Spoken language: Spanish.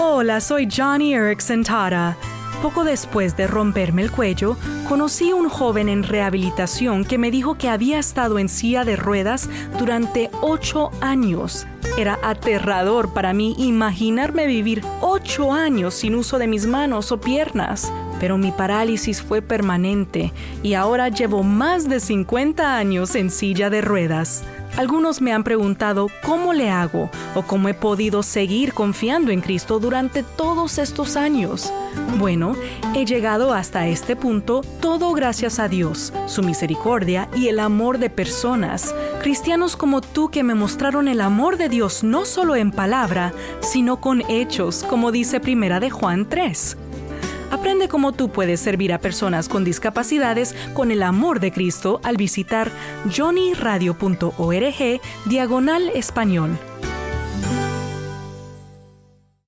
Hola, soy Johnny Erickson Tara. Poco después de romperme el cuello, conocí a un joven en rehabilitación que me dijo que había estado en silla de ruedas durante ocho años. Era aterrador para mí imaginarme vivir ocho años sin uso de mis manos o piernas. Pero mi parálisis fue permanente y ahora llevo más de 50 años en silla de ruedas. Algunos me han preguntado cómo le hago o cómo he podido seguir confiando en Cristo durante todos estos años. Bueno, he llegado hasta este punto todo gracias a Dios, su misericordia y el amor de personas, cristianos como tú que me mostraron el amor de Dios no solo en palabra, sino con hechos, como dice Primera de Juan 3. Aprende cómo tú puedes servir a personas con discapacidades con el amor de Cristo al visitar johnnyradio.org diagonal español.